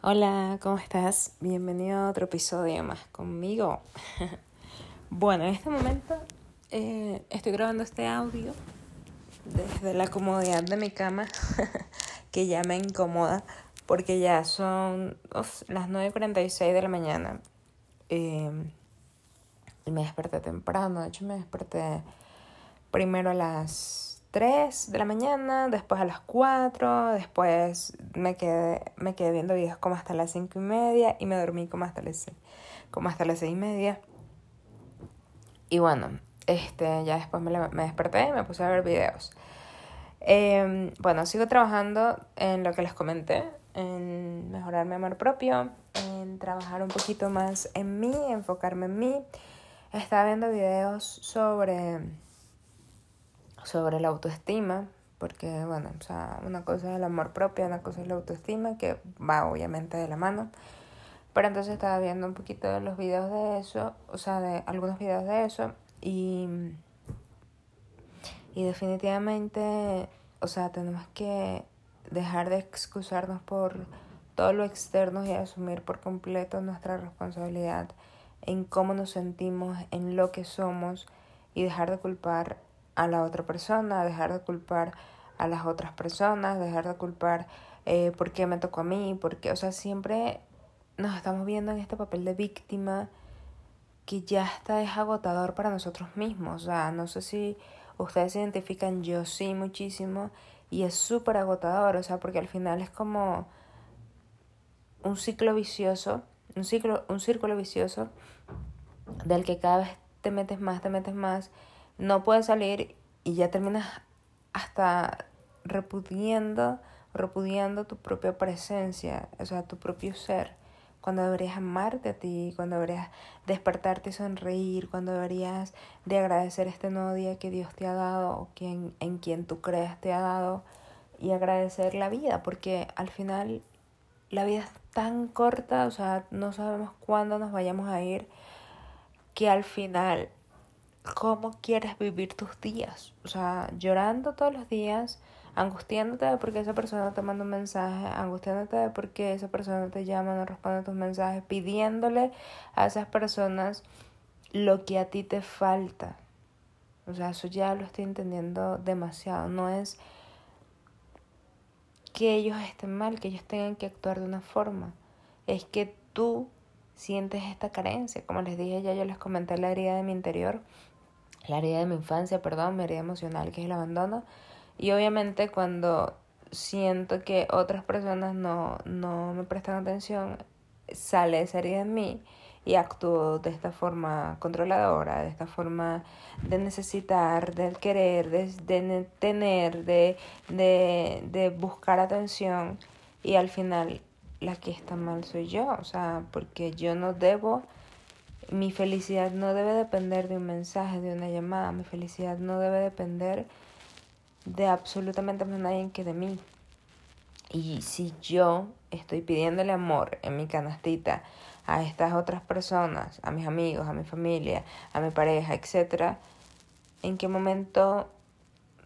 Hola, ¿cómo estás? Bienvenido a otro episodio más conmigo. bueno, en este momento eh, estoy grabando este audio desde la comodidad de mi cama, que ya me incomoda porque ya son las 9.46 de la mañana. Eh, y me desperté temprano, de hecho me desperté primero a las 3 de la mañana, después a las 4, después me quedé, me quedé viendo videos como hasta las 5 y media y me dormí como hasta las 6, como hasta las 6 y media. Y bueno, este, ya después me, me desperté y me puse a ver videos. Em, bueno, sigo trabajando en lo que les comenté, en mejorar mi amor propio, en trabajar un poquito más en mí, enfocarme en mí. Estaba viendo videos sobre sobre la autoestima, porque bueno, o sea, una cosa es el amor propio, una cosa es la autoestima, que va obviamente de la mano. Pero entonces estaba viendo un poquito de los videos de eso, o sea, de algunos videos de eso, y, y definitivamente, o sea, tenemos que dejar de excusarnos por todo lo externo y asumir por completo nuestra responsabilidad en cómo nos sentimos, en lo que somos y dejar de culpar a la otra persona, dejar de culpar a las otras personas, dejar de culpar eh, por qué me tocó a mí, porque, o sea, siempre nos estamos viendo en este papel de víctima que ya está es agotador para nosotros mismos. O sea, no sé si ustedes se identifican, yo sí muchísimo, y es súper agotador, o sea, porque al final es como un ciclo vicioso, un ciclo, un círculo vicioso del que cada vez te metes más, te metes más no puedes salir y ya terminas hasta repudiando, repudiando tu propia presencia, o sea, tu propio ser. Cuando deberías amarte a ti, cuando deberías despertarte y sonreír, cuando deberías de agradecer este nuevo día que Dios te ha dado quien, en quien tú creas te ha dado y agradecer la vida, porque al final la vida es tan corta, o sea, no sabemos cuándo nos vayamos a ir, que al final cómo quieres vivir tus días. O sea, llorando todos los días, angustiándote de por qué esa persona te manda un mensaje, angustiándote de por qué esa persona te llama, no responde a tus mensajes, pidiéndole a esas personas lo que a ti te falta. O sea, eso ya lo estoy entendiendo demasiado. No es que ellos estén mal, que ellos tengan que actuar de una forma. Es que tú sientes esta carencia. Como les dije ya, yo les comenté la herida de mi interior la herida de mi infancia, perdón, mi herida emocional, que es el abandono. Y obviamente cuando siento que otras personas no, no me prestan atención, sale esa herida en mí y actúo de esta forma controladora, de esta forma de necesitar, de querer, de, de tener, de, de, de buscar atención y al final la que está mal soy yo, o sea, porque yo no debo mi felicidad no debe depender de un mensaje, de una llamada. Mi felicidad no debe depender de absolutamente nadie que de mí. Y si yo estoy pidiéndole amor en mi canastita a estas otras personas, a mis amigos, a mi familia, a mi pareja, etc., ¿en qué momento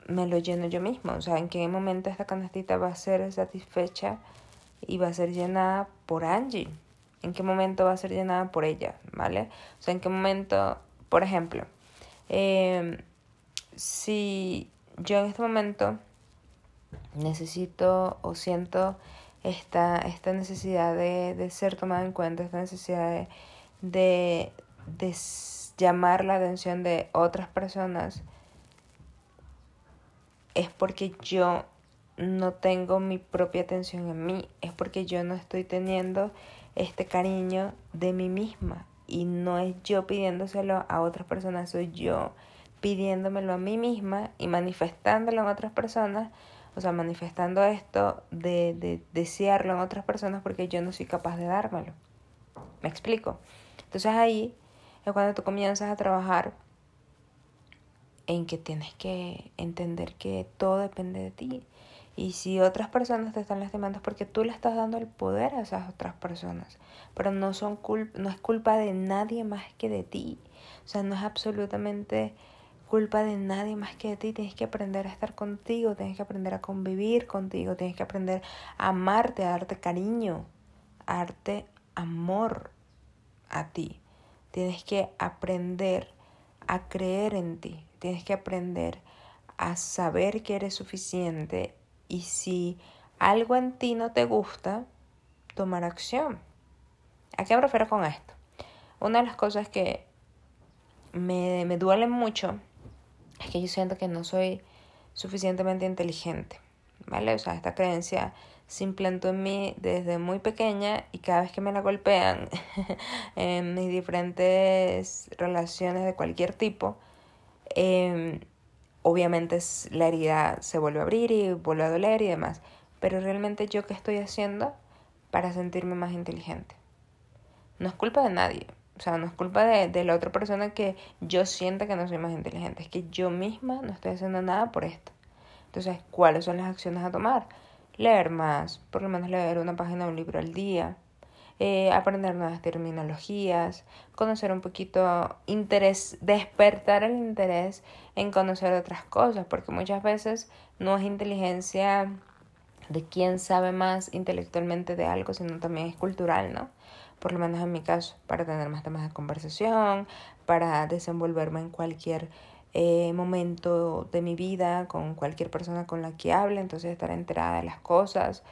me lo lleno yo mismo? O sea, ¿en qué momento esta canastita va a ser satisfecha y va a ser llenada por Angie? En qué momento va a ser llenada por ella, ¿vale? O sea, en qué momento, por ejemplo, em, si yo en este momento necesito o siento esta, esta necesidad de, de ser tomada en cuenta, esta necesidad de, de llamar la atención de otras personas, es porque yo no tengo mi propia atención en mí, es porque yo no estoy teniendo este cariño de mí misma y no es yo pidiéndoselo a otras personas, soy yo pidiéndomelo a mí misma y manifestándolo en otras personas, o sea, manifestando esto de, de desearlo en otras personas porque yo no soy capaz de dármelo. ¿Me explico? Entonces ahí es cuando tú comienzas a trabajar en que tienes que entender que todo depende de ti y si otras personas te están lastimando es porque tú le estás dando el poder a esas otras personas. Pero no, son no es culpa de nadie más que de ti. O sea, no es absolutamente culpa de nadie más que de ti. Tienes que aprender a estar contigo, tienes que aprender a convivir contigo, tienes que aprender a amarte, a darte cariño, darte amor a ti. Tienes que aprender a creer en ti. Tienes que aprender a saber que eres suficiente y si algo en ti no te gusta, tomar acción. ¿A qué me refiero con esto? Una de las cosas que me, me mucho es que yo siento que no soy suficientemente inteligente, ¿vale? O sea, esta creencia se implantó en mí desde muy pequeña y cada vez que me la golpean en mis diferentes relaciones de cualquier tipo, em, obviamente la herida se vuelve a abrir y vuelve a doler y demás. Pero realmente yo qué estoy haciendo para sentirme más inteligente. No es culpa de nadie. O sea, no es culpa de, de la otra persona que yo sienta que no soy más inteligente. Es que yo misma no estoy haciendo nada por esto. Entonces, ¿cuáles son las acciones a tomar? Leer más, por lo menos leer una página de un libro al día, eh, aprender nuevas terminologías, conocer un poquito interés, despertar el interés en conocer otras cosas, porque muchas veces no es inteligencia de quién sabe más intelectualmente de algo, sino también es cultural, ¿no? Por lo menos en mi caso, para tener más temas de conversación, para desenvolverme en cualquier eh, momento de mi vida con cualquier persona con la que hable, entonces estar enterada de las cosas.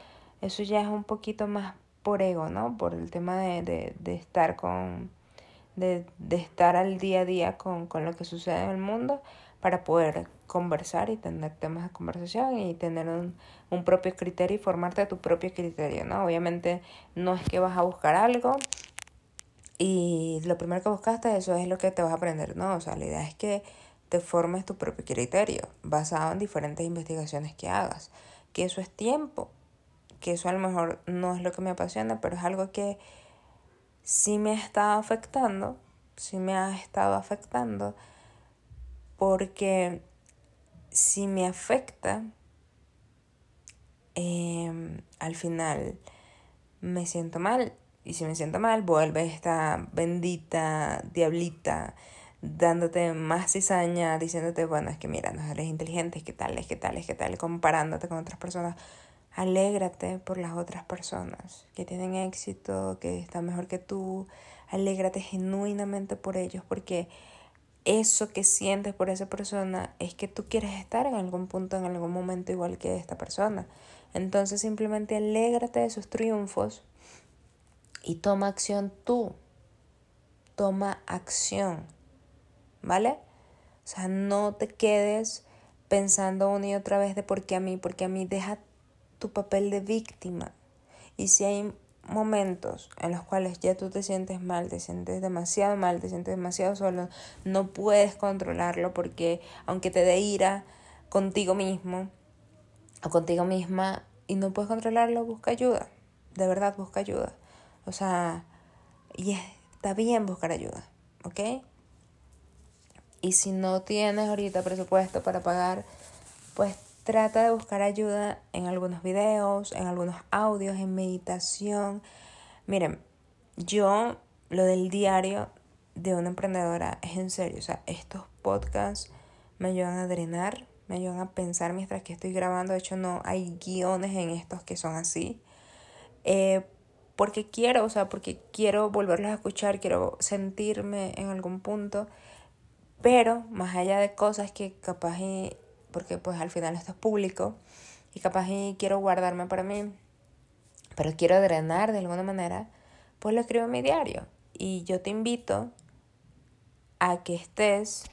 Eso ya es un poquito más por ego, ¿no? Por el tema de, de, de estar con, de, de, estar al día a día con, con lo que sucede en el mundo para poder conversar y tener temas de conversación y tener un, un propio criterio y formarte tu propio criterio, ¿no? Obviamente no es que vas a buscar algo y lo primero que buscaste, eso es lo que te vas a aprender, ¿no? O sea, la idea es que te formes tu propio criterio basado en diferentes investigaciones que hagas, que eso es tiempo, que eso a lo mejor no es lo que me apasiona, pero es algo que sí me ha estado afectando, sí me ha estado afectando porque si me afecta, eh, al final me siento mal. Y si me siento mal, vuelve esta bendita diablita dándote más cizaña, diciéndote, bueno, es que mira, no eres inteligente, es que tal, es que tal, es que tal, comparándote con otras personas. Alégrate por las otras personas que tienen éxito, que están mejor que tú. Alégrate genuinamente por ellos, porque eso que sientes por esa persona es que tú quieres estar en algún punto, en algún momento igual que esta persona. Entonces simplemente alégrate de sus triunfos y toma acción tú. Toma acción. ¿Vale? O sea, no te quedes pensando una y otra vez de por qué a mí, porque a mí deja tu papel de víctima. Y si hay momentos en los cuales ya tú te sientes mal, te sientes demasiado mal, te sientes demasiado solo, no puedes controlarlo porque aunque te dé ira contigo mismo o contigo misma y no puedes controlarlo, busca ayuda. De verdad, busca ayuda. O sea, y está bien buscar ayuda, ¿ok? Y si no tienes ahorita presupuesto para pagar, pues trata de buscar ayuda en algunos videos, en algunos audios, en meditación. Miren, yo lo del diario de una emprendedora es en serio, o sea, estos podcasts me ayudan a drenar, me ayudan a pensar mientras que estoy grabando, de hecho no hay guiones en estos que son así. Eh, porque quiero, o sea, porque quiero volverlos a escuchar, quiero sentirme en algún punto, pero más allá de cosas que capaz porque pues al final esto es público y capaz y quiero guardarme para mí, pero quiero drenar de alguna manera, pues lo escribo en mi diario. Y yo te invito a que estés...